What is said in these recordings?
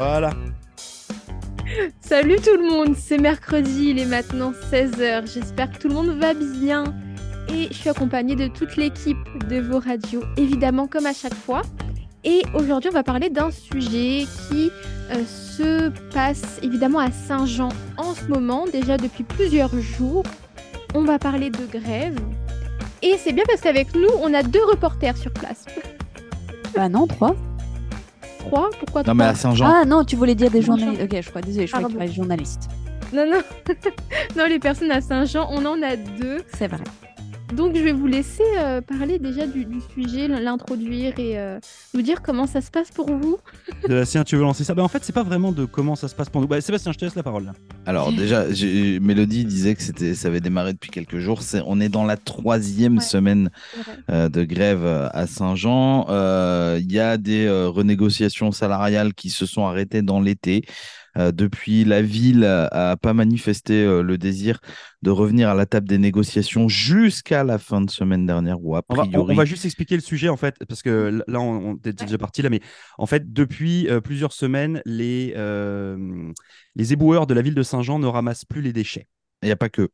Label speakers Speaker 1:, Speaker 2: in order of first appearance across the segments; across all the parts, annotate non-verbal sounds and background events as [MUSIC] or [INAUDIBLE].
Speaker 1: Voilà.
Speaker 2: Salut tout le monde, c'est mercredi, il est maintenant 16h. J'espère que tout le monde va bien. Et je suis accompagnée de toute l'équipe de vos radios, évidemment comme à chaque fois. Et aujourd'hui, on va parler d'un sujet qui euh, se passe évidemment à Saint-Jean en ce moment, déjà depuis plusieurs jours. On va parler de grève. Et c'est bien parce qu'avec nous, on a deux reporters sur place.
Speaker 3: Bah non, trois.
Speaker 2: Trois Pourquoi trois
Speaker 1: Non, mais à Saint-Jean.
Speaker 3: Ah non, tu voulais dire des
Speaker 2: Saint-Jean.
Speaker 3: journalistes. Ok, je crois, désolé, je crois que tu parlais journalistes.
Speaker 2: Non, non. [LAUGHS] non, les personnes à Saint-Jean, on en a deux.
Speaker 3: C'est vrai.
Speaker 2: Donc je vais vous laisser euh, parler déjà du, du sujet, l'introduire et euh, nous dire comment ça se passe pour vous. [LAUGHS]
Speaker 1: Sébastien, tu veux lancer ça? Bah, En fait, c'est pas vraiment de comment ça se passe pour nous. Bah, Sébastien, je te laisse la parole. là.
Speaker 4: Alors déjà, Mélodie disait que c'était, ça avait démarré depuis quelques jours. On est dans la troisième
Speaker 2: Ouais.
Speaker 4: semaine euh, de grève euh, à Saint-Jean. Euh, Il y a des euh, renégociations salariales qui se sont arrêtées dans l'été. Euh, depuis, la ville a pas manifesté euh, le désir de revenir à la table des négociations jusqu'à la fin de semaine dernière ou a
Speaker 1: On va, on-
Speaker 4: priori.
Speaker 1: on va juste expliquer le sujet en fait, parce que là, on, on est déjà parti là, mais en fait, depuis euh, plusieurs semaines, les, euh, les éboueurs de la ville de Saint-Jean ne ramassent plus les déchets.
Speaker 4: Il n'y a pas que.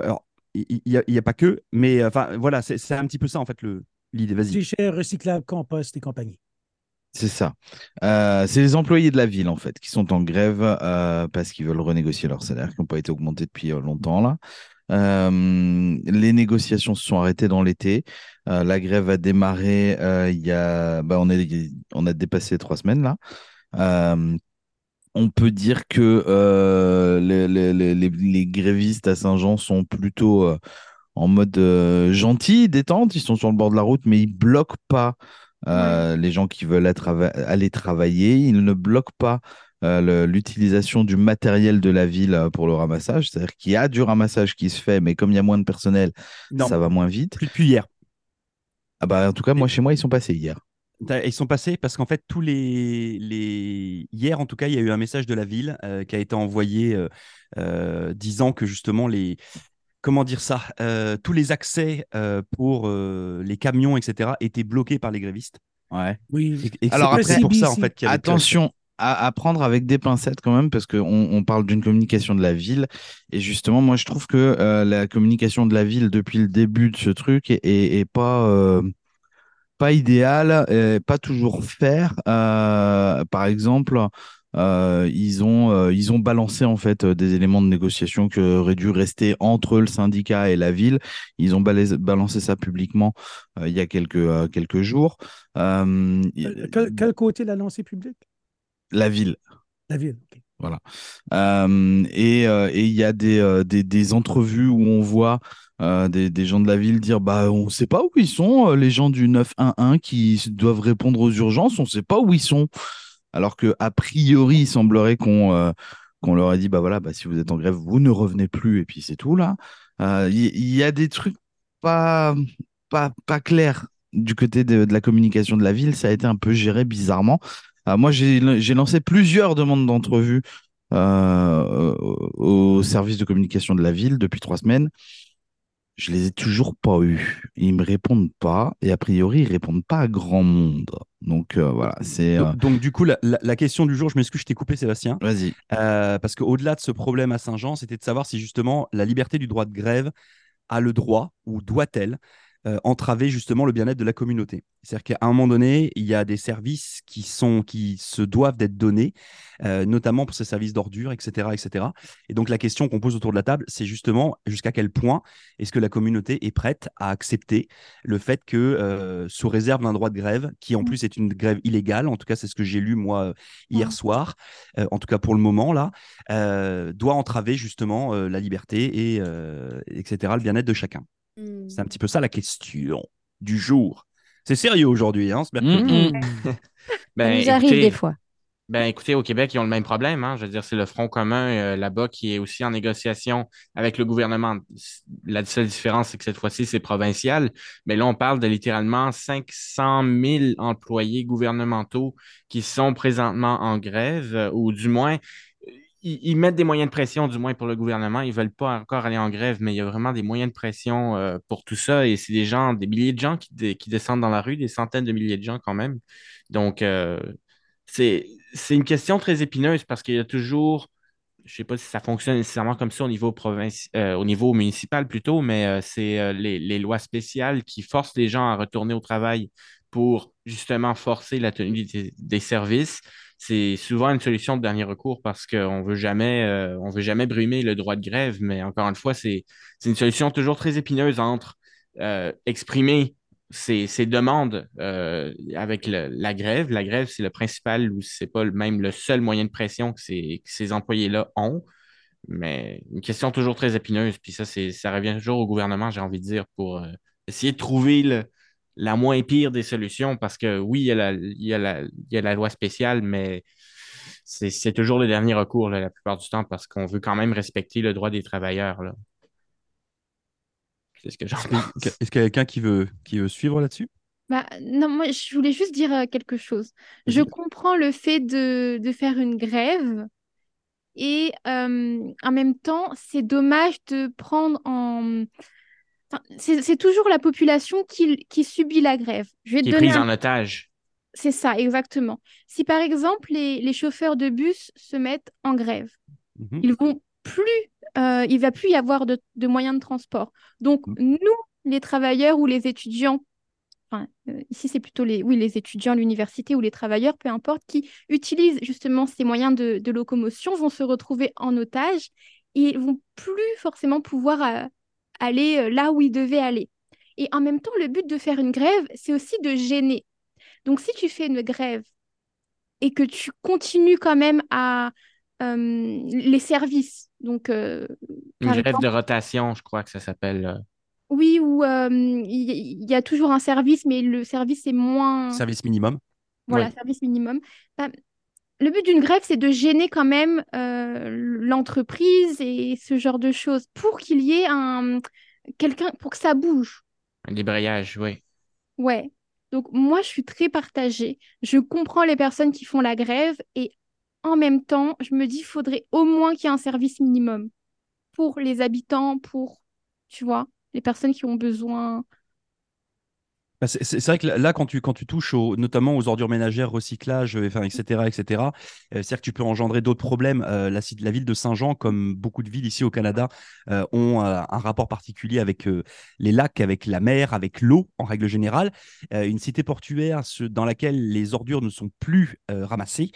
Speaker 1: Alors, il n'y a, a pas que, mais enfin, voilà, c'est c'est un petit peu ça en fait le l'idée. Vas-y.
Speaker 5: Déchets recyclables, compost et compagnie.
Speaker 4: C'est ça. Euh, c'est les employés de la ville, en fait, qui sont en grève euh, parce qu'ils veulent renégocier leurs salaires, qui n'ont pas été augmentés depuis euh, longtemps, là. Les négociations se sont arrêtées dans l'été. La grève a démarré il y a... Bah, on, est... on a dépassé trois semaines, là. On peut dire que les, les- grévistes à Saint-Jean sont plutôt en mode gentil, détente. Ils sont sur le bord de la route, mais ils bloquent pas euh, les gens qui veulent aller travailler. Ils ne bloquent pas euh, l'utilisation du matériel de la ville euh, pour le ramassage. C'est-à-dire qu'il y a du ramassage qui se fait, mais comme il y a moins de personnel,
Speaker 1: Non,
Speaker 4: ça va moins vite.
Speaker 1: plus depuis hier.
Speaker 4: Ah bah, en tout cas, moi, chez moi, ils sont passés hier.
Speaker 1: Ils sont passés parce qu'en fait, tous les, les... Hier, en tout cas, il y a eu un message de la ville euh, qui a été envoyé euh, disant que justement, les... comment dire ça Euh, Tous les accès euh, pour euh, les camions, etc., étaient bloqués par les grévistes.
Speaker 4: Ouais.
Speaker 5: Oui.
Speaker 1: Et, et que
Speaker 4: Alors
Speaker 1: c'est
Speaker 4: après-
Speaker 1: pour ça, en fait, qu'il y avait que-
Speaker 4: Attention à, à prendre avec des pincettes quand même, parce qu'on on parle d'une communication de la ville. Et justement, moi, je trouve que euh, la communication de la ville depuis le début de ce truc est, est- est pas, euh, pas idéale, et pas toujours faire. Euh, par exemple, euh, ils, ont, euh, ils ont balancé en fait euh, des éléments de négociation qui auraient dû rester entre le syndicat et la ville. Ils ont balancé ça publiquement il y a quelques, quelques jours.
Speaker 5: Quel, quel côté l'a lancé public?
Speaker 4: la ville.
Speaker 5: La ville. ok.
Speaker 4: Euh, et et il y a des, des, des entrevues où on voit euh, des, des gens de la ville dire bah on sait pas où ils sont euh, les gens du 911 qui doivent répondre aux urgences on sait pas où ils sont alors que a priori il semblerait qu'on euh, qu'on leur ait dit bah voilà bah si vous êtes en grève vous ne revenez plus et puis c'est tout là Euh, il y, a des trucs pas pas pas clairs du côté de, de la communication de la ville ça a été un peu géré bizarrement Euh, moi j'ai lancé plusieurs demandes d'entrevue au service de communication de la ville depuis trois semaines. Je les ai toujours pas eus. Ils me répondent pas et a priori ils répondent pas à grand monde. Donc euh, voilà, c'est. euh,
Speaker 1: Donc, donc, du coup, la, la- la question du jour, je m'excuse, je t'ai coupé, Sébastien.
Speaker 4: Vas-y.
Speaker 1: Euh, parce qu'au-delà de ce problème à Saint-Jean, c'était de savoir si justement la liberté du droit de grève a le droit ou doit-elle euh, entraver justement le bien-être de la communauté. C'est-à-dire qu'à un moment donné, il y a des services qui, sont, qui se doivent d'être donnés, euh, notamment pour ces services d'ordures, etc., etc. Et donc la question qu'on pose autour de la table, c'est justement jusqu'à quel point est-ce que la communauté est prête à accepter le fait que, euh, sous réserve d'un droit de grève, qui en
Speaker 2: Mm.
Speaker 1: plus est une grève illégale, en tout cas c'est ce que j'ai lu moi hier
Speaker 2: Ouais.
Speaker 1: soir, en tout cas pour le moment là, doit entraver justement la liberté et etc. le bien-être de chacun. C'est un petit peu ça la question du jour. C'est sérieux aujourd'hui, hein, ce mercredi.
Speaker 4: Mm, mm. [LAUGHS]
Speaker 3: Ça
Speaker 6: Ben,
Speaker 3: arrive des fois.
Speaker 6: Ben, écoutez, au Québec, ils ont le même problème. Hein. Je veux dire, c'est le Front commun euh, là-bas qui est aussi en négociation avec le gouvernement. La seule différence, c'est que cette fois-ci, c'est provincial. Mais là, on parle de littéralement 500 000 employés gouvernementaux qui sont présentement en grève, euh, ou du moins, ils, mettent des moyens de pression, du moins pour le gouvernement. Ils veulent pas encore aller en grève, mais il y a vraiment des moyens de pression euh, pour tout ça. Et c'est des gens, des milliers de gens qui, descendent dans la rue, des centaines de milliers de gens quand même. Donc, euh, c'est une question très épineuse parce qu'il y a toujours, je ne sais pas si ça fonctionne nécessairement comme ça au niveau, provinci- euh, au niveau municipal plutôt, mais c'est les lois spéciales qui forcent les gens à retourner au travail pour justement forcer la tenue des, services. C'est souvent une solution de dernier recours parce qu'on veut jamais, euh, veut jamais brimer le droit de grève, mais encore une fois, c'est, une solution toujours très épineuse entre euh, exprimer ces, demandes euh, avec la grève. La grève, c'est le principal ou c'est pas le- même le seul moyen de pression que ces, ces employés-là ont. Mais une question toujours très épineuse. Puis ça, ça revient toujours au gouvernement, j'ai envie de dire, pour essayer de trouver le- la moins pire des solutions. Parce que oui, il y a la, il y a la, il y a la loi spéciale, mais c'est, c'est toujours le dernier recours là, la plupart du temps parce qu'on veut quand même respecter le droit des travailleurs. Là. C'est ce que j'en pense.
Speaker 1: Est-ce qu'il y a quelqu'un qui veut, qui veut suivre là-dessus?
Speaker 2: Bah, non, moi, je voulais juste dire euh, quelque chose. Je comprends le fait de, de faire une grève et euh, en même temps, c'est dommage de prendre en... C'est c'est toujours la population qui, qui subit la grève. Je vais te
Speaker 6: est prise
Speaker 2: un
Speaker 6: en otage.
Speaker 2: C'est ça, exactement. Si par exemple les, les chauffeurs de bus se mettent en grève,
Speaker 1: Mhm.
Speaker 2: ils vont plus, euh, il va plus y avoir de, de moyens de transport. Donc
Speaker 1: Mhm.
Speaker 2: nous, les travailleurs ou les étudiants, enfin euh, ici c'est plutôt les, oui, les étudiants, l'université ou les travailleurs, peu importe, qui utilisent justement ces moyens de, de locomotion, vont se retrouver en otage et ils vont plus forcément pouvoir euh, aller euh, là où ils devaient aller. Et en même temps, le but de faire une grève, c'est aussi de gêner. Donc, si tu fais une grève et que tu continues quand même à euh, les services, donc euh,
Speaker 6: Une grève
Speaker 2: exemple,
Speaker 6: de rotation, je crois que ça s'appelle.
Speaker 2: oui, ou euh, il y, a toujours un service, mais le service est moins,
Speaker 1: Service minimum.
Speaker 2: voilà, service minimum. Bah, le but d'une grève, c'est de gêner quand même euh, l'entreprise et ce genre de choses pour qu'il y ait un quelqu'un pour que ça bouge.
Speaker 6: Un débrayage, oui.
Speaker 2: Ouais. Donc moi, je suis très partagée. Je comprends les personnes qui font la grève et en même temps, je me dis, il faudrait au moins qu'il y ait un service minimum pour les habitants, pour, tu vois, les personnes qui ont besoin.
Speaker 1: Bah, c'est vrai que là, quand tu, quand tu touches au- notamment aux ordures ménagères, recyclage, euh, enfin, etc., etc., euh, c'est-à-dire que tu peux engendrer d'autres problèmes. Euh, la, ville de Saint-Jean, comme beaucoup de villes ici au Canada, euh, ont euh, un rapport particulier avec euh, les lacs, avec la mer, avec l'eau en règle générale. Euh, une cité portuaire ce- dans laquelle les ordures ne sont plus euh, ramassées.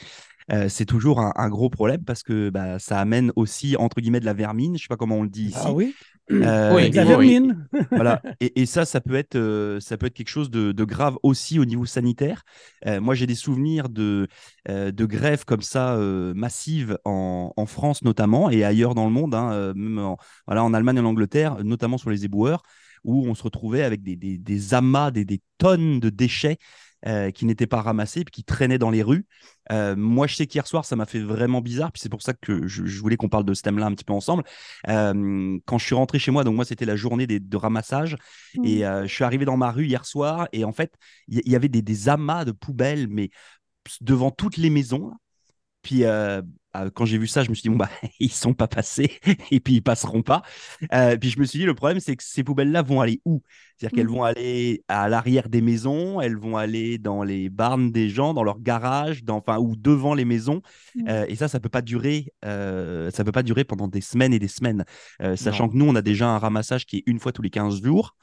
Speaker 1: euh, c'est toujours un, un gros problème parce que bah, ça amène aussi entre guillemets de la vermine, je sais pas comment on le dit ici.
Speaker 5: Ah oui?
Speaker 1: Euh,
Speaker 6: Oui,
Speaker 1: et- [LAUGHS] voilà. Et, et ça, ça peut être, euh, ça peut être quelque chose de, de grave aussi au niveau sanitaire. Euh, moi, j'ai des souvenirs de, euh, de grèves comme ça euh, massives en, en France notamment et ailleurs dans le monde, hein, même en, voilà, en Allemagne et en Angleterre, notamment sur les éboueurs, où on se retrouvait avec des, des, des amas, des, des tonnes de déchets. Euh, qui n'étaient pas ramassés puis qui traînaient dans les rues. Euh, moi, je sais qu'hier soir, ça m'a fait vraiment bizarre. Puis c'est pour ça que je, je voulais qu'on parle de ce thème-là un petit peu ensemble. Euh, quand je suis rentré chez moi, donc moi, c'était la journée des- de ramassage. Et euh, je suis arrivé dans ma rue hier soir et en fait, il y, avait des, des amas de poubelles, mais devant toutes les maisons. Puis quand j'ai vu ça, je me suis dit, bon, bah, [LAUGHS] ils sont pas passés [LAUGHS] et puis ils passeront pas. Euh, puis je me suis dit, le problème, c'est que ces poubelles-là vont aller où? C'est-à-dire qu'elles
Speaker 2: Mm.
Speaker 1: vont aller à l'arrière des maisons, elles vont aller dans les barnes des gens, dans leurs garages, dans, enfin, ou devant les maisons.
Speaker 2: Mm.
Speaker 1: Euh, et ça, ça peut pas durer, euh, ça peut pas durer pendant des semaines et des semaines. Euh, sachant que nous, on a déjà un ramassage qui est une fois tous les 15 jours.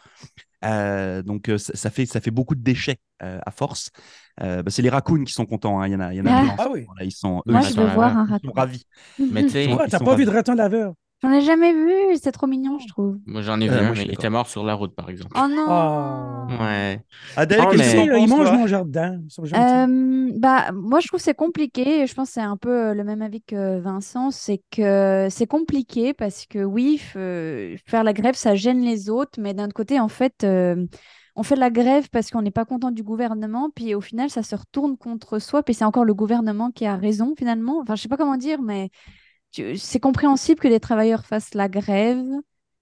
Speaker 1: Euh, donc euh, ça, fait, ça fait beaucoup de déchets euh, à force. Euh, bah, c'est les raccoons qui sont contents. hein. Il y en a, il y en a
Speaker 3: Ah.
Speaker 5: Ah oui.
Speaker 1: moment-là. Ils sont, eux,
Speaker 3: Moi,
Speaker 1: ils
Speaker 3: je
Speaker 1: sont,
Speaker 3: veux
Speaker 6: sont-
Speaker 3: voir un
Speaker 1: ils sont
Speaker 3: raton.
Speaker 1: ravis. [LAUGHS]
Speaker 6: Mais tu sais,
Speaker 1: Ils sont-
Speaker 5: t'as
Speaker 1: sont
Speaker 5: pas vu de raton laveur?
Speaker 3: J'en ai jamais vu, c'est trop mignon, je trouve.
Speaker 6: moi j'en ai vu
Speaker 1: Euh, moi, je
Speaker 6: mais il était mort sur la route, par exemple.
Speaker 3: Oh non
Speaker 5: Ah.
Speaker 6: Ouais.
Speaker 1: Adèle,
Speaker 6: Oh,
Speaker 1: qu'est-ce
Speaker 6: mais-
Speaker 5: mangent
Speaker 1: toi
Speaker 5: mon jardin. Ils sont gentils.
Speaker 3: Euh, bah, moi, je trouve que c'est compliqué. et Je pense que c'est un peu euh, le même avis que Vincent. C'est que c'est compliqué parce que oui, faire la grève, ça gêne les autres. Mais d'un autre côté, en fait, euh, on fait la grève parce qu'on n'est pas content du gouvernement. Puis au final, ça se retourne contre soi. Puis c'est encore le gouvernement qui a raison finalement. Enfin, je sais pas comment dire, mais c'est compréhensible que les travailleurs fassent la grève.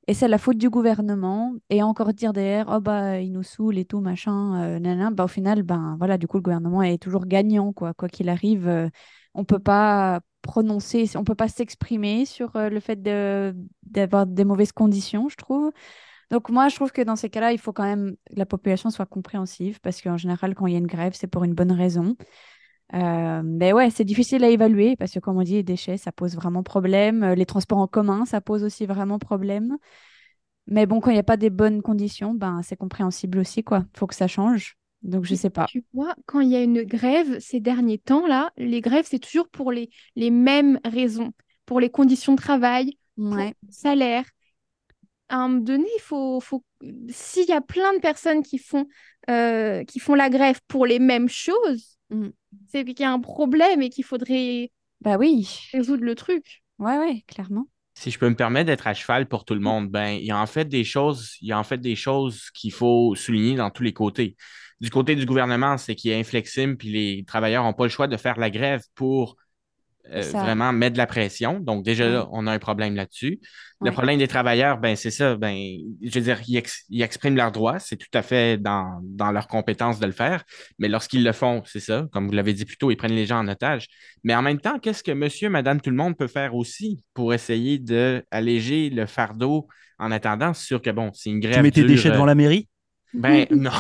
Speaker 3: Et c'est la faute du gouvernement. Et encore dire derrière, oh bah, il nous saoule et tout, machin, euh, nanana. Bah, au final, ben voilà, du coup, le gouvernement est toujours gagnant, quoi. Quoi qu'il arrive, euh, on peut pas prononcer, on peut pas s'exprimer sur euh, le fait d'avoir des mauvaises conditions, je trouve. Donc moi, je trouve que dans ces cas-là, il faut quand même que la population soit compréhensive, parce qu'en général, quand il y a une grève, c'est pour une bonne raison. Euh, mais ouais, c'est difficile à évaluer parce que, comme on dit, les déchets, ça pose vraiment problème. Euh, Les transports en commun, ça pose aussi vraiment problème. Mais bon, quand il n'y a pas des bonnes conditions, ben, c'est compréhensible aussi, quoi. faut que ça change. Donc, je sais pas.
Speaker 2: Tu vois, quand il y a une grève ces derniers temps-là, les grèves, c'est toujours pour les, les mêmes raisons. Pour les conditions de travail, pour
Speaker 3: Ouais.
Speaker 2: le salaire. À un moment donné, il faut, faut... s'il y a plein de personnes qui font, euh, qui font la grève pour les mêmes choses,
Speaker 3: Mm.
Speaker 2: c'est qu'il y a un problème et qu'il faudrait
Speaker 3: Bah oui.
Speaker 2: résoudre le truc.
Speaker 3: Ouais, ouais, clairement.
Speaker 6: Si je peux me permettre d'être à cheval pour tout le monde, ben, il y a en fait des choses, il y a en fait des choses qu'il faut souligner dans tous les côtés. Du côté du gouvernement, c'est qu'il est inflexible, puis les travailleurs n'ont pas le choix de faire la grève pour euh,
Speaker 3: Ça-
Speaker 6: vraiment mettre de la pression. Donc, déjà là, on a un problème là-dessus. Le
Speaker 3: Ouais.
Speaker 6: problème des travailleurs, ben, c'est ça, ben, je veux dire, ils, ex- ils expriment leurs droits, c'est tout à fait dans, dans leur compétence de le faire. Mais lorsqu'ils le font, c'est ça, comme vous l'avez dit plus tôt, ils prennent les gens en otage. Mais en même temps, qu'est-ce que monsieur, madame, tout le monde peut faire aussi pour essayer d'alléger le fardeau en attendant? C'est sûr que bon, c'est une grève.
Speaker 1: Tu mets tes
Speaker 6: dure,
Speaker 1: déchets
Speaker 6: euh,
Speaker 1: devant la mairie?
Speaker 6: Ben, [LAUGHS] non.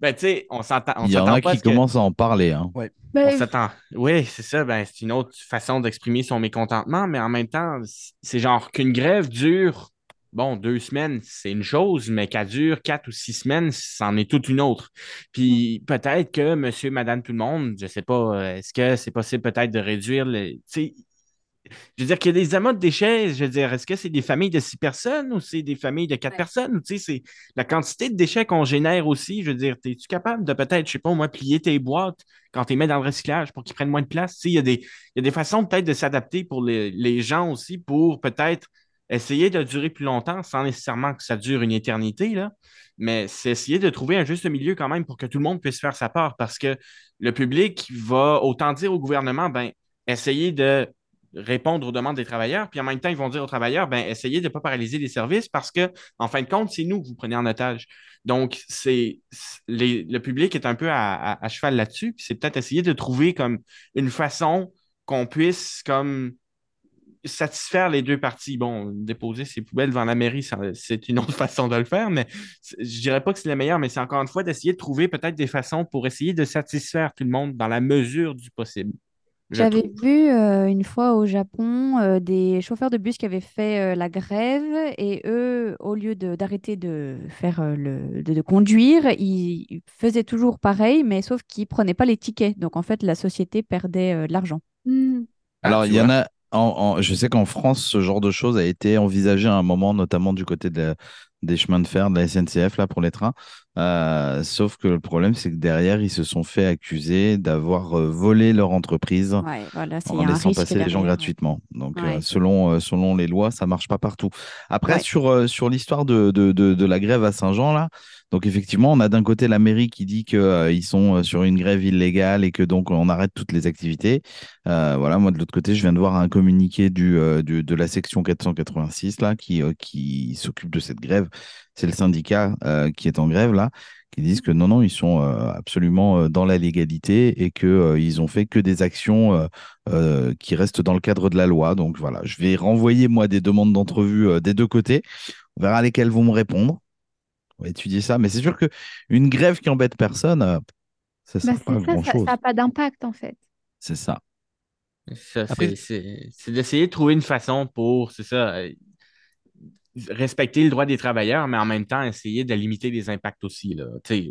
Speaker 6: Ben, tu sais, on s'entend.
Speaker 4: Il y en a qui
Speaker 6: que-
Speaker 4: commencent à en parler. Hein.
Speaker 6: on
Speaker 2: Ben,
Speaker 6: s'attend. Oui, c'est ça. Ben, c'est une autre façon d'exprimer son mécontentement, mais en même temps, c'est genre qu'une grève dure, bon, deux semaines, c'est une chose, mais qu'elle dure quatre ou six semaines, c'en est toute une autre. Puis peut-être que monsieur, madame, tout le monde, je sais pas, euh, est-ce que c'est possible peut-être de réduire le. Tu sais, je veux dire qu'il y a des amas de déchets, je veux dire, est-ce que c'est des familles de six personnes ou c'est des familles de quatre
Speaker 3: Ouais.
Speaker 6: personnes? Tu sais, c'est la quantité de déchets qu'on génère aussi. Je veux dire, es-tu capable de peut-être, je sais pas, au moins, plier tes boîtes quand tu les mets dans le recyclage pour qu'ils prennent moins de place? Tu sais, il y a des, il y a des façons peut-être de s'adapter pour les, les gens aussi pour peut-être essayer de durer plus longtemps sans nécessairement que ça dure une éternité, là. Mais c'est essayer de trouver un juste milieu quand même pour que tout le monde puisse faire sa part parce que le public va autant dire au gouvernement, ben, essayer de répondre aux demandes des travailleurs, puis en même temps, ils vont dire aux travailleurs, ben, essayez de ne pas paralyser les services parce que, en fin de compte, c'est nous que vous prenez en otage. Donc, c'est le public est un peu à, à- cheval là-dessus, puis c'est peut-être essayer de trouver comme une façon qu'on puisse comme satisfaire les deux parties. Bon, déposer ses poubelles devant la mairie, c'est une autre [LAUGHS] façon de le faire, mais je dirais pas que c'est la meilleure, mais c'est encore une fois d'essayer de trouver peut-être des façons pour essayer de satisfaire tout le monde dans la mesure du possible.
Speaker 3: J'avais vu euh, une fois au Japon euh, des chauffeurs de bus qui avaient fait euh, la grève et eux, au lieu de- d'arrêter de faire euh, le, de, de conduire, ils, ils faisaient toujours pareil, mais sauf qu'ils prenaient pas les tickets. Donc en fait, la société perdait euh, de l'argent.
Speaker 2: hmm.
Speaker 6: Ah,
Speaker 4: Alors, il y en a. En, en- je sais qu'en France, ce genre de choses a été envisagé à un moment, notamment du côté de la- des chemins de fer, de la SNCF, là, pour les trains. Euh, sauf que le problème, c'est que derrière, ils se sont fait accuser d'avoir euh, volé leur entreprise
Speaker 3: Ouais, voilà,
Speaker 4: en laissant passer les gens
Speaker 3: ouais.
Speaker 4: gratuitement. Donc, euh,
Speaker 3: Ouais.
Speaker 4: selon, euh, selon les lois, ça marche pas partout. Après, sur, sur l'histoire de, de, de, de la grève à Saint-Jean, là, donc effectivement, on a d'un côté la mairie qui dit qu'ils sont euh, sur une grève illégale et que donc on arrête toutes les activités. Voilà, moi de l'autre côté, je viens de voir un communiqué du, du- de la section 486 là, qui, qui s'occupe de cette grève. C'est le syndicat euh, qui est en grève là, qui disent que non, non, ils sont euh, absolument euh, dans la légalité et que euh, ils ont fait que des actions euh, euh, qui restent dans le cadre de la loi. Donc voilà, je vais renvoyer moi des demandes d'entrevue euh, des deux côtés. On verra lesquelles vont me répondre. On va étudier ça, mais c'est sûr que une grève qui embête personne, ça ne
Speaker 2: Bah,
Speaker 4: sert pas
Speaker 2: n'a pas d'impact en fait.
Speaker 4: C'est ça.
Speaker 6: C'est- d'essayer de trouver une façon pour, c'est ça, respecter le droit des travailleurs, mais en même temps essayer de limiter les impacts aussi, là,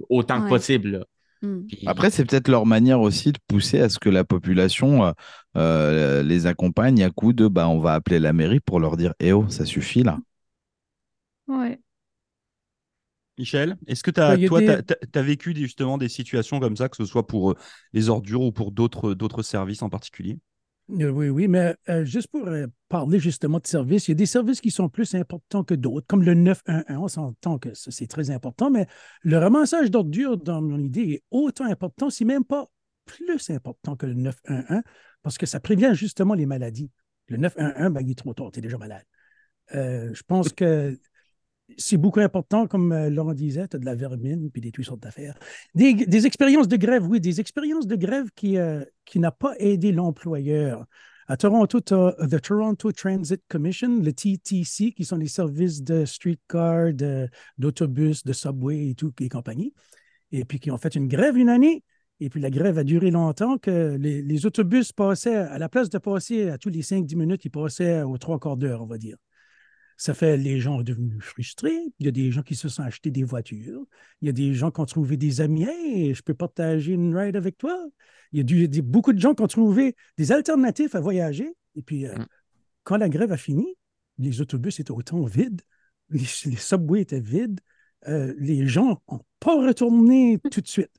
Speaker 6: autant que possible. là.
Speaker 3: Hmm.
Speaker 4: Après, c'est peut-être leur manière aussi de pousser à ce que la population euh, euh, les accompagne à coup de bah, on va appeler la mairie pour leur dire Eh oh, ça suffit là.
Speaker 2: Ouais.
Speaker 1: Michel, est-ce que as,
Speaker 5: a
Speaker 1: toi,
Speaker 5: des-
Speaker 1: tu as, vécu justement des situations comme ça, que ce soit pour euh, les ordures ou pour d'autres d'autres services en particulier?
Speaker 5: Oui, oui, mais euh, juste pour euh, parler justement de services, il y a des services qui sont plus importants que d'autres, comme le 911. On s'entend que c'est très important, mais le ramassage d'ordures, dans mon idée, est autant important, si même pas plus important que le 911, parce que ça prévient justement les maladies. Le 911, ben, il est trop tard, tu es déjà malade. Euh, je pense que c'est beaucoup important, comme euh, Laurent disait, tu as de la vermine puis des toutes sortes d'affaires. Des, expériences de grève, oui, des expériences de grève qui, euh, qui n'a pas aidé l'employeur. À Toronto, tu as the Toronto Transit Commission, le TTC, qui sont les services de streetcar, d'autobus, de, subway et tout, et compagnie. Et puis qui ont fait une grève une année. Et puis la grève a duré longtemps que les, les autobus passaient, à la place de passer à tous les 5-10 minutes, ils passaient aux trois quarts d'heure, on va dire. Ça fait les gens sont devenus frustrés. Il y a des gens qui se sont achetés des voitures. Il y a des gens qui ont trouvé des amis. Hey, je peux partager une ride avec toi. Il y a du- des- beaucoup de gens qui ont trouvé des alternatives à voyager. Et puis, euh,
Speaker 6: Mm.
Speaker 5: quand la grève a fini, les autobus étaient autant vides. [LAUGHS] Les, les subways étaient vides. Euh, les gens n'ont pas retourné tout de suite.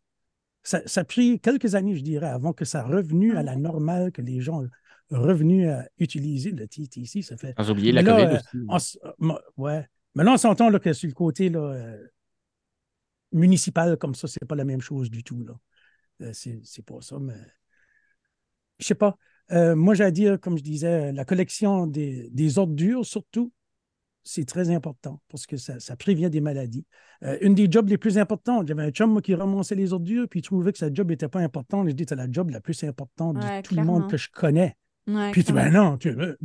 Speaker 5: Ça, ça a pris quelques années, je dirais, avant que ça revenu à la normale, que les gens revenus à utiliser le TTC. Ça fait
Speaker 6: Sans oublier la
Speaker 5: là,
Speaker 6: COVID
Speaker 5: euh,
Speaker 6: aussi.
Speaker 5: on s- euh, ouais. Mais là, on s'entend là, que sur le côté là, euh, municipal, comme ça, c'est pas la même chose du tout. Là. Euh, c'est, c'est pas ça, mais je sais pas. Euh, moi, j'ai à dire, comme je disais, la collection des, des ordures, surtout, c'est très important parce que ça, ça prévient des maladies. Euh, une des jobs les plus importantes, j'avais un chum moi, qui ramassait les ordures, puis il trouvait que sa job n'était pas importante. Je dis, c'est la job la plus importante de tout le monde que je connais.
Speaker 3: Ouais,
Speaker 5: Puis tu ben non, tu, euh,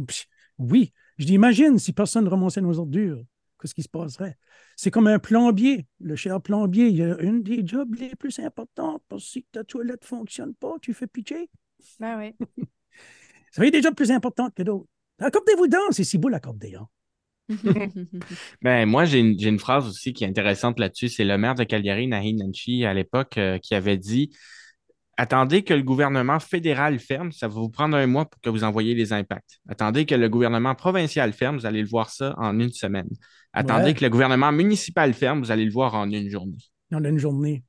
Speaker 5: oui. Je dis, imagine si personne ne ramassait nos ordures, qu'est-ce qui se passerait? C'est comme un plombier, le cher plombier, il y a une des jobs les plus importantes parce que si ta toilette ne fonctionne pas, tu fais pitcher.
Speaker 3: Ben oui. [LAUGHS]
Speaker 5: Ça fait des jobs plus importants que d'autres. Accordez-vous donc, c'est si beau l'accordéon. [LAUGHS]
Speaker 6: Ben, moi, j'ai une, j'ai une phrase aussi qui est intéressante là-dessus. C'est le maire de Calgary, Nahi Nanchi, à l'époque, euh, qui avait dit Attendez que le gouvernement fédéral ferme, ça va vous prendre un mois pour que vous envoyiez les impacts. Attendez que le gouvernement provincial ferme, vous allez le voir ça en une semaine. Attendez
Speaker 5: Ouais.
Speaker 6: que le gouvernement municipal ferme, vous allez le voir en une journée.
Speaker 5: A une journée.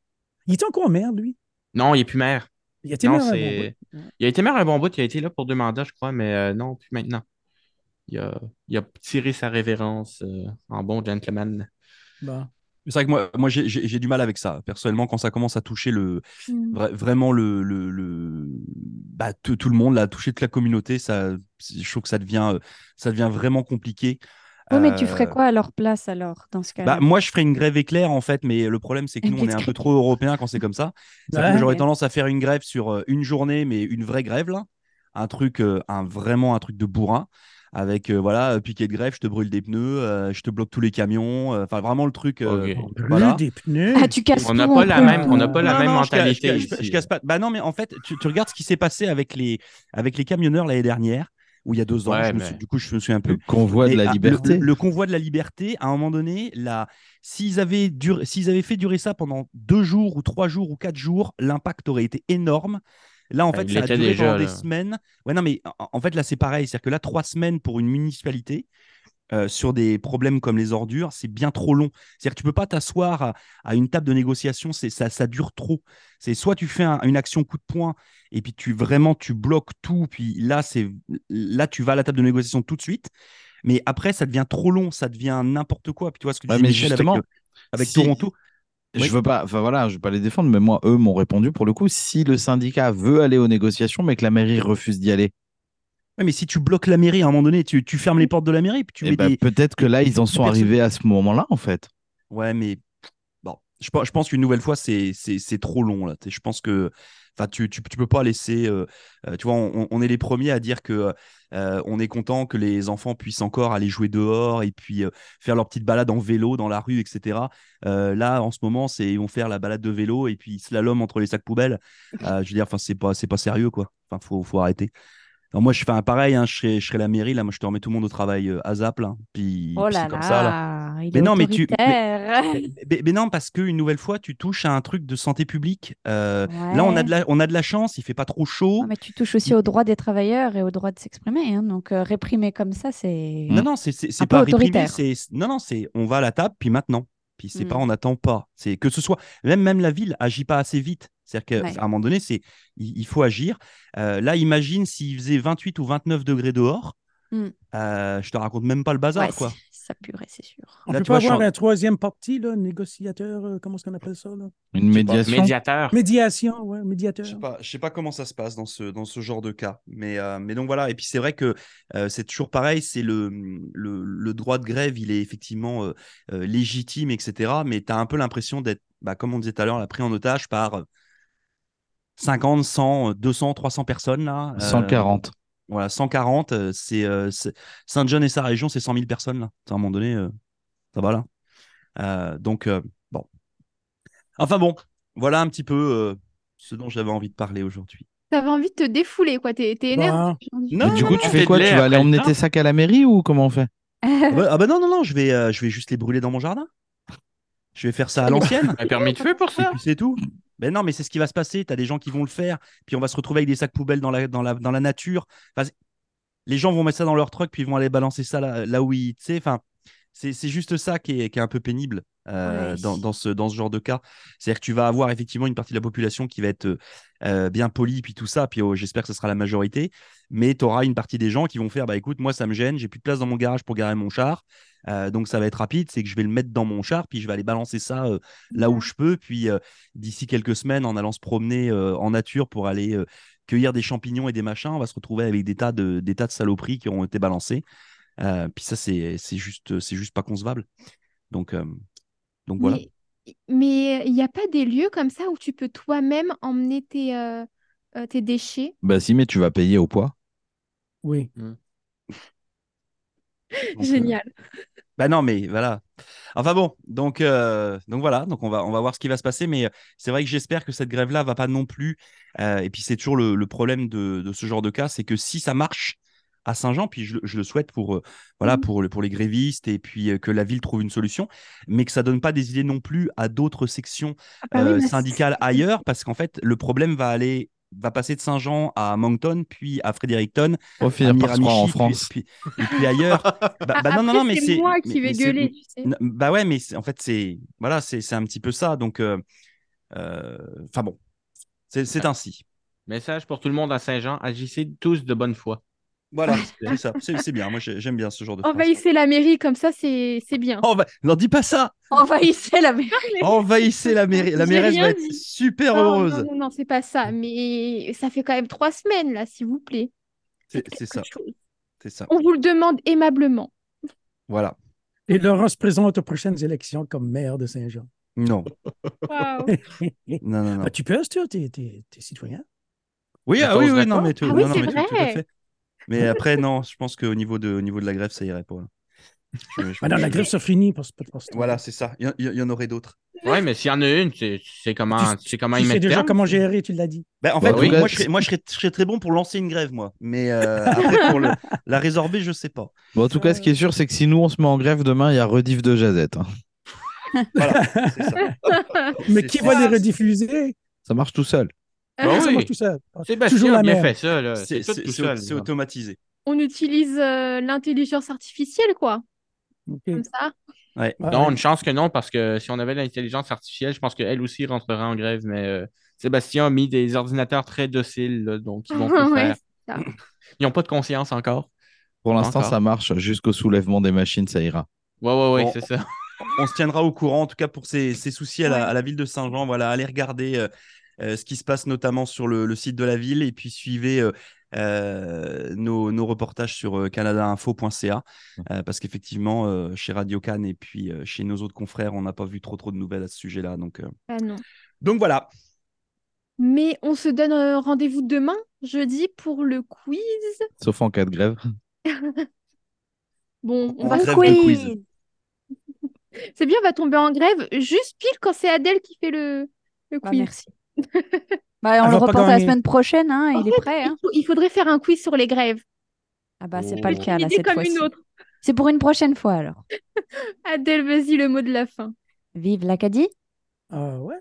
Speaker 5: Il est encore maire, lui?
Speaker 6: Non, il n'est plus maire.
Speaker 5: Il a été
Speaker 6: Non,
Speaker 5: maire un bon bout.
Speaker 6: Il a été maire un bon bout, il a été là pour deux mandats, je crois, mais euh, non, plus maintenant. Il a, il a tiré sa révérence euh, en bon gentleman.
Speaker 5: Bon.
Speaker 1: C'est vrai que moi, moi j'ai- du mal avec ça. Personnellement, quand ça commence à toucher le,
Speaker 3: Mm.
Speaker 1: vra- vraiment le, le, le- bah, tout, le monde, là, toucher toute la communauté, ça, je trouve que ça devient, euh, ça devient vraiment compliqué.
Speaker 3: Oui, mais tu ferais
Speaker 1: Euh,
Speaker 3: quoi à leur place alors, dans ce cas-là?
Speaker 1: bah, moi, je ferais une grève éclair, en fait, mais le problème, c'est que nous, on est un peu trop européens quand c'est comme ça. [LAUGHS] Que
Speaker 5: Ouais.
Speaker 1: J'aurais tendance à faire une grève sur euh, une journée, mais une vraie grève, là. Un truc, un, vraiment un truc de bourrin. Avec, euh, voilà, euh, piquet de grève, je te brûle des pneus, euh, je te bloque tous les camions. euh, Enfin, vraiment le truc. euh,
Speaker 6: Ok.
Speaker 5: Brûle
Speaker 1: voilà.
Speaker 5: des pneus.
Speaker 3: Ah, tu casses
Speaker 6: On n'a pas la même- on n'a pas la
Speaker 1: Non,
Speaker 6: même
Speaker 1: non,
Speaker 6: mentalité
Speaker 1: Je, ca- je-
Speaker 6: ici.
Speaker 1: je casse pas. Bah non, mais en fait, tu, tu regardes ce qui s'est passé avec les, avec les camionneurs l'année dernière, ou il y a deux ans.
Speaker 6: Ouais,
Speaker 1: je me
Speaker 6: mais-
Speaker 1: suis- du coup, je me souviens
Speaker 4: Le
Speaker 1: plus.
Speaker 4: convoi de la
Speaker 1: ah, le-
Speaker 4: liberté.
Speaker 1: Le, le convoi de la liberté, à un moment donné, là, s'ils avaient, dur- s'ils avaient fait durer ça pendant deux jours ou trois jours ou quatre jours, l'impact aurait été énorme. Là, en
Speaker 6: Ah,
Speaker 1: fait, ça a
Speaker 6: l'était
Speaker 1: duré
Speaker 6: déjà,
Speaker 1: pendant des semaines. Ouais, non, mais en, fait, là, c'est pareil. C'est-à-dire que là, trois semaines pour une municipalité, euh, sur des problèmes comme les ordures, c'est bien trop long. C'est-à-dire que tu peux pas t'asseoir à, à une table de négociation, c'est ça, ça dure trop. C'est soit tu fais un- une action coup de poing et puis tu vraiment tu bloques tout, puis là c'est là tu vas à la table de négociation tout de suite. Mais après ça devient trop long, ça devient n'importe quoi. Puis tu vois ce que
Speaker 4: Ouais, mais
Speaker 1: Michel avec,
Speaker 4: justement,
Speaker 1: euh, avec
Speaker 4: si-
Speaker 1: Toronto.
Speaker 4: Je veux pas, enfin voilà, je veux pas les défendre, mais moi, eux m'ont répondu pour le coup, si le syndicat veut aller aux négociations, mais que la mairie refuse d'y aller,
Speaker 1: Ouais, mais si tu bloques la mairie à un moment donné, tu, tu fermes les portes de la mairie, puis tu mets
Speaker 4: ben,
Speaker 1: des.
Speaker 4: peut-être que là, ils en sont arrivés à ce moment-là, en fait.
Speaker 1: Ouais, mais bon, je, pense- je pense qu'une nouvelle fois, c'est trop long. Là. Je pense que enfin, tu, tu, peux pas laisser. euh, euh, tu vois, on, est les premiers à dire que euh, on est content que les enfants puissent encore aller jouer dehors et puis faire leur petite balade en vélo dans la rue, etc. Là, en ce moment, c'est ils vont faire la balade de vélo et puis slalom entre les sacs poubelles. Je veux dire, enfin, c'est pas, c'est pas sérieux, quoi. Enfin, faut, faut arrêter. Alors moi, je fais un pareil, hein, je, serais, je serais la mairie, là, moi, je te remets tout le monde au travail euh, à Zap, là. Puis,
Speaker 3: Oh là
Speaker 1: comme ça, là.
Speaker 3: il
Speaker 1: Mais
Speaker 3: est
Speaker 1: non, mais tu- mais-
Speaker 3: autoritaire. [LAUGHS]
Speaker 1: Mais, mais non, parce qu'une nouvelle fois, tu touches à un truc de santé publique. Euh, Là, on a, de la, on a de la chance, il fait pas trop chaud.
Speaker 3: Ouais, mais tu touches aussi aux droits des travailleurs et au droit de s'exprimer. hein. Donc, euh, réprimer comme ça, c'est.
Speaker 1: Non, non, c'est pas c'est Non, non, c'est on va à la table, puis maintenant. Puis c'est
Speaker 3: Mm.
Speaker 1: pas on n'attend pas. C'est que ce soit même même la ville agit pas assez vite. C'est-à-dire
Speaker 3: Ouais.
Speaker 1: qu'à un moment donné, c'est il, il faut agir. Euh, là, imagine s'il faisait 28 ou 29 degrés dehors.
Speaker 3: Mm.
Speaker 1: Euh, je te raconte même pas le bazar,
Speaker 3: Ouais,
Speaker 1: quoi.
Speaker 3: ça purerait, c'est sûr.
Speaker 5: On
Speaker 1: Là,
Speaker 5: peut
Speaker 1: tu
Speaker 5: pas
Speaker 1: vois, je
Speaker 5: avoir
Speaker 1: en-
Speaker 5: un troisième parti, là, négociateur, euh, comment est-ce qu'on appelle ça? Là?
Speaker 4: Une
Speaker 1: Je
Speaker 4: médiation.
Speaker 6: Médiateur.
Speaker 5: Médiation, ouais, médiateur.
Speaker 1: Je sais pas, je sais pas comment ça se passe dans ce, dans ce genre de cas. Mais, euh, mais donc voilà. Et puis c'est vrai que euh, c'est toujours pareil. C'est le, le, le droit de grève, il est effectivement euh, euh, légitime, etc. Mais tu as un peu l'impression d'être, bah, comme on disait tout à l'heure, pris en otage par euh, 50, 100, 200, 300 personnes. Là. Euh,
Speaker 4: 140.
Speaker 1: voilà, 140. euh, c'est euh, Saint-John et sa région, c'est 100 000 personnes. Là. À un moment donné, euh, ça va là. Euh, donc, euh, bon. Enfin bon, voilà un petit peu. euh, ce dont j'avais envie de parler aujourd'hui.
Speaker 2: T'avais envie de te défouler, quoi. T'es t'es énervé.
Speaker 5: Bah.
Speaker 1: Non,
Speaker 4: du coup,
Speaker 1: non,
Speaker 4: tu
Speaker 6: fais
Speaker 4: quoi? Tu vas aller emmener
Speaker 6: temps.
Speaker 4: tes sacs à la mairie ou comment on fait? [LAUGHS]
Speaker 1: Ah bah, ah bah non, non, non, je vais, euh, je vais juste les brûler dans mon jardin. Je vais faire ça à l'ancienne.
Speaker 6: Un permis de feu pour ça?
Speaker 1: c'est tout. Ben non, mais c'est ce qui va se passer. Tu as des gens qui vont le faire, puis on va se retrouver avec des sacs poubelles dans la, dans la, dans la nature. Enfin, les gens vont mettre ça dans leur truck, puis ils vont aller balancer ça là, là où ils. Enfin, c'est c'est juste ça qui est, qui est un peu pénible euh, dans, dans ce, dans ce genre de cas. C'est-à-dire que tu vas avoir effectivement une partie de la population qui va être euh, bien polie, puis tout ça, puis oh, j'espère que ce sera la majorité. Mais tu auras une partie des gens qui vont faire bah écoute, moi ça me gêne, j'ai plus de place dans mon garage pour garer mon char. Euh, donc ça va être rapide, c'est que je vais le mettre dans mon char, puis je vais aller balancer ça euh, là où je peux. Puis euh, d'ici quelques semaines, en allant se promener euh, en nature pour aller euh, cueillir des champignons et des machins, on va se retrouver avec des tas de, des tas de saloperies qui ont été balancées. Euh, puis ça, c'est c'est juste, c'est juste pas concevable. Donc, euh, donc voilà.
Speaker 2: Mais mais il n'y a pas des lieux comme ça où tu peux toi-même emmener tes, tes déchets?
Speaker 4: Bah si, mais tu vas payer au poids.
Speaker 5: oui.
Speaker 1: Donc, euh,
Speaker 2: Génial.
Speaker 1: Bah non, mais voilà. Enfin bon, donc, euh, donc voilà, donc on va, on va voir ce qui va se passer, mais euh, c'est vrai que j'espère que cette grève-là va pas non plus. euh, et puis c'est toujours le, le problème de, de ce genre de cas, c'est que si ça marche à Saint-Jean, puis je, le- je le souhaite pour, euh, voilà,
Speaker 2: Mhm.
Speaker 1: pour, pour les grévistes et puis euh, que la ville trouve une solution, mais que ça donne pas des idées non plus à d'autres sections
Speaker 2: Ah bah oui,
Speaker 1: euh, syndicales ailleurs, parce qu'en fait le problème va aller va passer de Saint-Jean à Moncton, puis à Fredericton,
Speaker 4: On va
Speaker 1: à
Speaker 4: en
Speaker 1: Miramichi, puis-
Speaker 4: France.
Speaker 1: puis- et puis ailleurs. [LAUGHS] Bah, bah non, non,
Speaker 2: Après,
Speaker 1: non, mais
Speaker 2: c'est moi qui vais gueuler, tu sais.
Speaker 1: Bah ouais, mais c'est- en fait, c'est voilà, c'est c'est un petit peu ça. Donc, euh, euh, enfin bon, c'est c'est ainsi.
Speaker 6: Message pour tout le monde à Saint-Jean, agissez tous de bonne foi.
Speaker 1: Voilà, c'est bien. Moi, j'ai- j'aime bien ce genre de.
Speaker 2: Envahissez la mairie comme ça, c'est c'est bien.
Speaker 1: Enva- Non, dis pas ça.
Speaker 3: Envahissez la mairie. [LAUGHS]
Speaker 1: Envahissez la mairie. La mairesse va être super
Speaker 2: Non,
Speaker 1: heureuse.
Speaker 2: non, non, non, c'est pas ça. Mais ça fait quand même trois semaines, là, s'il vous plaît.
Speaker 1: C'est ça. ça.
Speaker 2: On vous le demande aimablement.
Speaker 1: Voilà.
Speaker 5: Et Laurent se présente aux prochaines élections comme maire de Saint-Jean.
Speaker 1: Non,
Speaker 2: Waouh.
Speaker 1: non, non, non.
Speaker 5: Ah, tu peux, tu es, citoyen?
Speaker 1: Oui, ah oui, oui, non, mais tout,
Speaker 2: Ah oui,
Speaker 1: non, mais tout- tout à
Speaker 2: vrai.
Speaker 1: Mais après, non, je pense qu'au niveau de, au niveau de la grève, ça irait pas. Je- je-
Speaker 5: Ah non, la grève se finit pour, ce
Speaker 1: Voilà, c'est ça. Il y, en aurait d'autres.
Speaker 6: Ouais, mais s'il y en a une, tu sais- tu sais comment,
Speaker 5: Tu-
Speaker 6: sais comment
Speaker 5: Tu
Speaker 6: y
Speaker 5: sais
Speaker 6: mettre
Speaker 5: déjà
Speaker 6: terme.
Speaker 5: comment gérer, tu l'as dit.
Speaker 1: Ben, en
Speaker 4: Bah,
Speaker 1: fait,
Speaker 6: oui.
Speaker 1: moi, je serais, moi je, serais, je serais très bon pour lancer une grève, moi. Mais euh, après, pour le- la résorber, je sais pas.
Speaker 4: Bon, en tout cas, ce qui est sûr, c'est que si nous, on se met en grève demain, il y a rediff de Jazette. hein.
Speaker 1: Voilà, c'est ça.
Speaker 5: Mais
Speaker 1: C'est-
Speaker 5: qui
Speaker 1: c'est
Speaker 5: va les rediffuser?
Speaker 4: Ça marche tout seul.
Speaker 5: Ça
Speaker 6: oui.
Speaker 5: marche tout seul. Toujours la
Speaker 6: a bien fait ça.
Speaker 1: C'est automatisé.
Speaker 2: On utilise euh, l'intelligence artificielle, quoi.
Speaker 5: Ok.
Speaker 2: Comme ça.
Speaker 1: Ouais.
Speaker 5: Ah,
Speaker 6: Non,
Speaker 5: ouais.
Speaker 6: une chance que non, parce que si on avait l'intelligence artificielle, je pense qu'elle aussi rentrerait en grève, mais euh, Sébastien a mis des ordinateurs très dociles, là, donc ils vont [LAUGHS] tout
Speaker 2: Ouais,
Speaker 6: faire.
Speaker 2: c'est ça.
Speaker 6: Ils n'ont pas de conscience encore.
Speaker 4: Pour l'instant, ça marche. Jusqu'au soulèvement des machines, ça ira.
Speaker 6: Ouais, ouais, ouais,
Speaker 1: Bon.
Speaker 6: c'est ça.
Speaker 1: On se tiendra au courant, en tout cas pour ces, ces soucis à, la,
Speaker 2: Ouais.
Speaker 1: à la ville de Saint-Jean. Voilà, allez regarder euh, ce qui se passe notamment sur le, le site de la ville et puis suivez euh, euh, nos, nos reportages sur euh, canadainfo.ca euh, parce qu'effectivement, euh, chez Radio Cannes et puis euh, chez nos autres confrères, on n'a pas vu trop trop de nouvelles à ce sujet-là. Donc, euh,
Speaker 2: Ah non.
Speaker 1: donc voilà.
Speaker 2: Mais on se donne euh, rendez-vous demain, jeudi, pour le quiz.
Speaker 4: Sauf en cas de grève. [LAUGHS]
Speaker 2: Bon, on
Speaker 1: On
Speaker 2: va
Speaker 1: grève de quiz. [LAUGHS]
Speaker 2: C'est bien, on va tomber en grève juste pile quand c'est Adèle qui fait le, le
Speaker 3: Ah,
Speaker 2: quiz.
Speaker 3: merci. [LAUGHS] Bah, on le reporte la semaine prochaine, hein, il est prêt.
Speaker 2: il
Speaker 3: hein.
Speaker 2: faut- il faudrait faire un quiz sur les grèves.
Speaker 3: Ah bah c'est
Speaker 6: Oh.
Speaker 3: pas le cas là cette
Speaker 2: comme
Speaker 3: fois-ci.
Speaker 2: une autre.
Speaker 3: C'est pour une prochaine fois alors. [LAUGHS]
Speaker 2: Adèle, vas-y, le mot de la fin.
Speaker 3: Vive l'Acadie.
Speaker 5: Ah ouais?